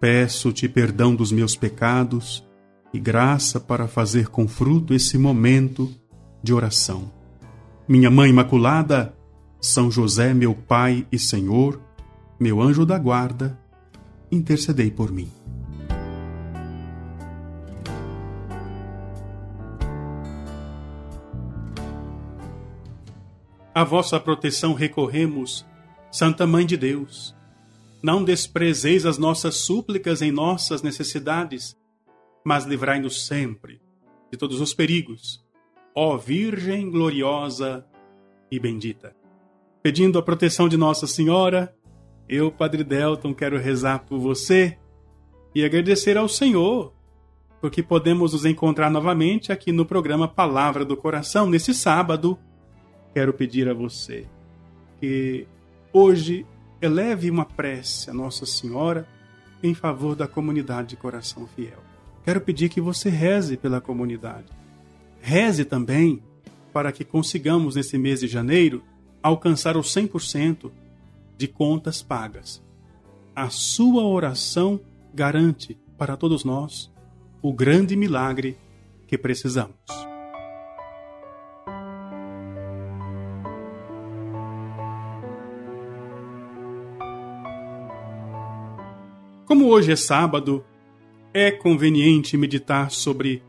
Peço-te perdão dos meus pecados e graça para fazer com fruto esse momento de oração. Minha Mãe Imaculada, São José, meu Pai e Senhor, meu anjo da guarda, intercedei por mim. A vossa proteção recorremos, Santa Mãe de Deus não desprezeis as nossas súplicas em nossas necessidades, mas livrai-nos sempre de todos os perigos, ó Virgem gloriosa e bendita. Pedindo a proteção de Nossa Senhora, eu, Padre Delton, quero rezar por você e agradecer ao Senhor, porque podemos nos encontrar novamente aqui no programa Palavra do Coração, nesse sábado. Quero pedir a você que hoje eleve uma prece a Nossa Senhora em favor da comunidade de coração fiel. Quero pedir que você reze pela comunidade. Reze também para que consigamos, nesse mês de janeiro, alcançar o 100% de contas pagas. A sua oração garante para todos nós o grande milagre que precisamos. Como hoje é sábado, é conveniente meditar sobre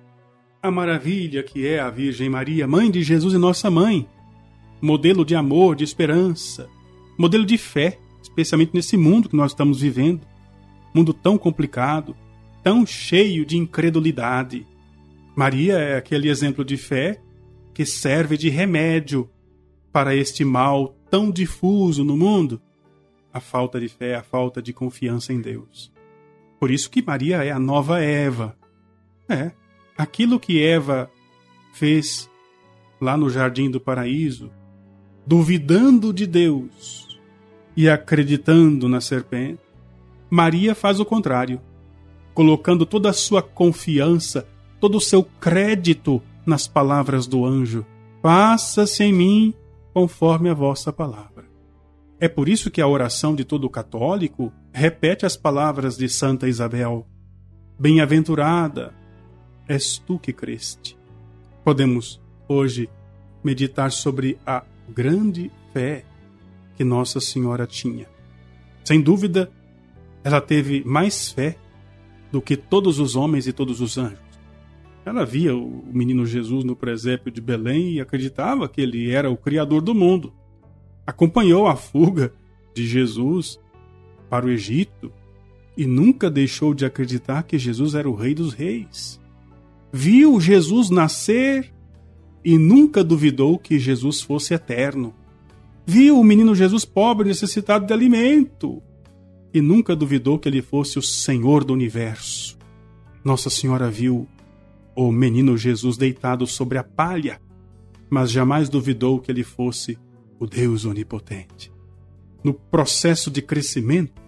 a maravilha que é a Virgem Maria, mãe de Jesus e nossa mãe, modelo de amor, de esperança, modelo de fé, especialmente nesse mundo que nós estamos vivendo, mundo tão complicado, tão cheio de incredulidade. Maria é aquele exemplo de fé que serve de remédio para este mal tão difuso no mundo a falta de fé, a falta de confiança em Deus. Por isso que Maria é a nova Eva. É, aquilo que Eva fez lá no jardim do paraíso, duvidando de Deus e acreditando na serpente, Maria faz o contrário, colocando toda a sua confiança, todo o seu crédito nas palavras do anjo. Faça-se em mim conforme a vossa palavra. É por isso que a oração de todo católico repete as palavras de Santa Isabel: Bem-aventurada és tu que creste. Podemos hoje meditar sobre a grande fé que Nossa Senhora tinha. Sem dúvida, ela teve mais fé do que todos os homens e todos os anjos. Ela via o menino Jesus no presépio de Belém e acreditava que ele era o Criador do mundo acompanhou a fuga de Jesus para o Egito e nunca deixou de acreditar que Jesus era o Rei dos Reis. Viu Jesus nascer e nunca duvidou que Jesus fosse eterno. Viu o menino Jesus pobre necessitado de alimento e nunca duvidou que ele fosse o Senhor do universo. Nossa Senhora viu o menino Jesus deitado sobre a palha, mas jamais duvidou que ele fosse o Deus Onipotente. No processo de crescimento,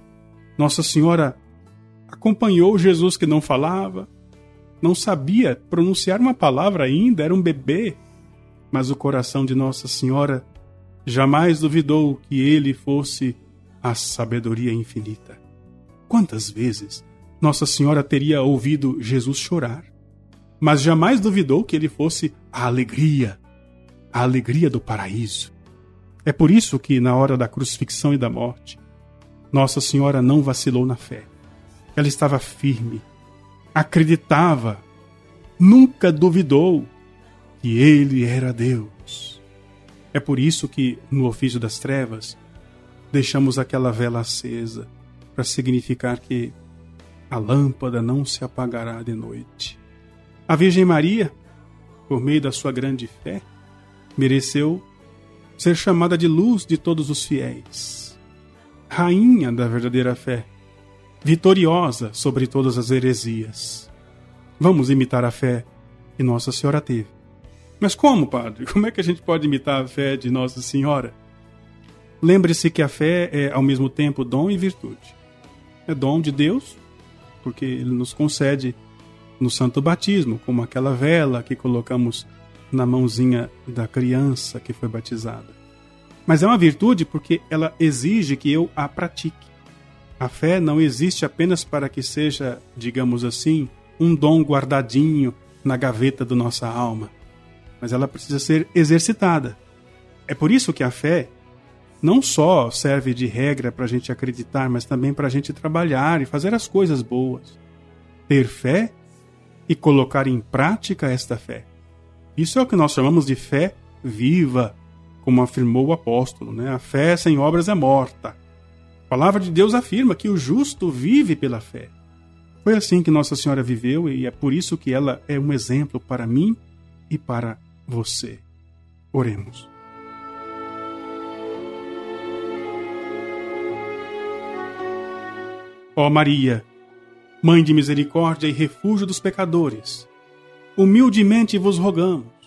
Nossa Senhora acompanhou Jesus que não falava, não sabia pronunciar uma palavra ainda, era um bebê, mas o coração de Nossa Senhora jamais duvidou que ele fosse a sabedoria infinita. Quantas vezes Nossa Senhora teria ouvido Jesus chorar, mas jamais duvidou que ele fosse a alegria, a alegria do paraíso. É por isso que, na hora da crucifixão e da morte, Nossa Senhora não vacilou na fé. Ela estava firme, acreditava, nunca duvidou que Ele era Deus. É por isso que, no ofício das trevas, deixamos aquela vela acesa para significar que a lâmpada não se apagará de noite. A Virgem Maria, por meio da sua grande fé, mereceu ser chamada de luz de todos os fiéis, rainha da verdadeira fé. vitoriosa sobre todas as heresias. Vamos imitar a fé que Nossa Senhora teve. Mas como, padre? Como é que a gente pode imitar a fé de Nossa Senhora? Lembre-se que a fé é ao mesmo tempo dom e virtude. É dom de Deus, porque ele nos concede no santo batismo, como aquela vela que colocamos na mãozinha da criança que foi batizada. Mas é uma virtude porque ela exige que eu a pratique. A fé não existe apenas para que seja, digamos assim, um dom guardadinho na gaveta da nossa alma, mas ela precisa ser exercitada. É por isso que a fé não só serve de regra para a gente acreditar, mas também para a gente trabalhar e fazer as coisas boas. Ter fé e colocar em prática esta fé. Isso é o que nós chamamos de fé viva, como afirmou o apóstolo. Né? A fé sem obras é morta. A palavra de Deus afirma que o justo vive pela fé. Foi assim que Nossa Senhora viveu e é por isso que ela é um exemplo para mim e para você. Oremos. Ó Maria, Mãe de misericórdia e refúgio dos pecadores, humildemente vos rogamos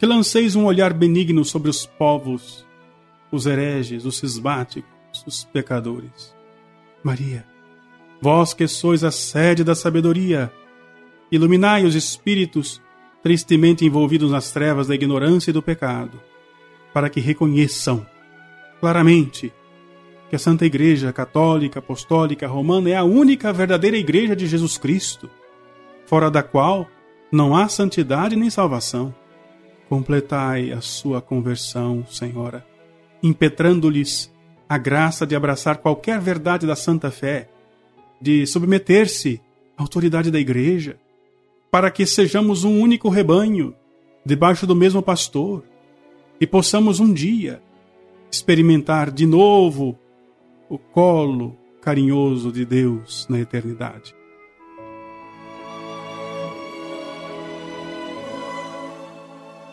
que lanceis um olhar benigno sobre os povos, os hereges, os cismáticos, os pecadores. Maria, vós que sois a sede da sabedoria, iluminai os espíritos tristemente envolvidos nas trevas da ignorância e do pecado, para que reconheçam claramente que a Santa Igreja Católica, Apostólica, Romana é a única verdadeira Igreja de Jesus Cristo, fora da qual não há santidade nem salvação. Completai a sua conversão, Senhora, impetrando-lhes a graça de abraçar qualquer verdade da santa fé, de submeter-se à autoridade da Igreja, para que sejamos um único rebanho, debaixo do mesmo pastor, e possamos um dia experimentar de novo o colo carinhoso de Deus na eternidade.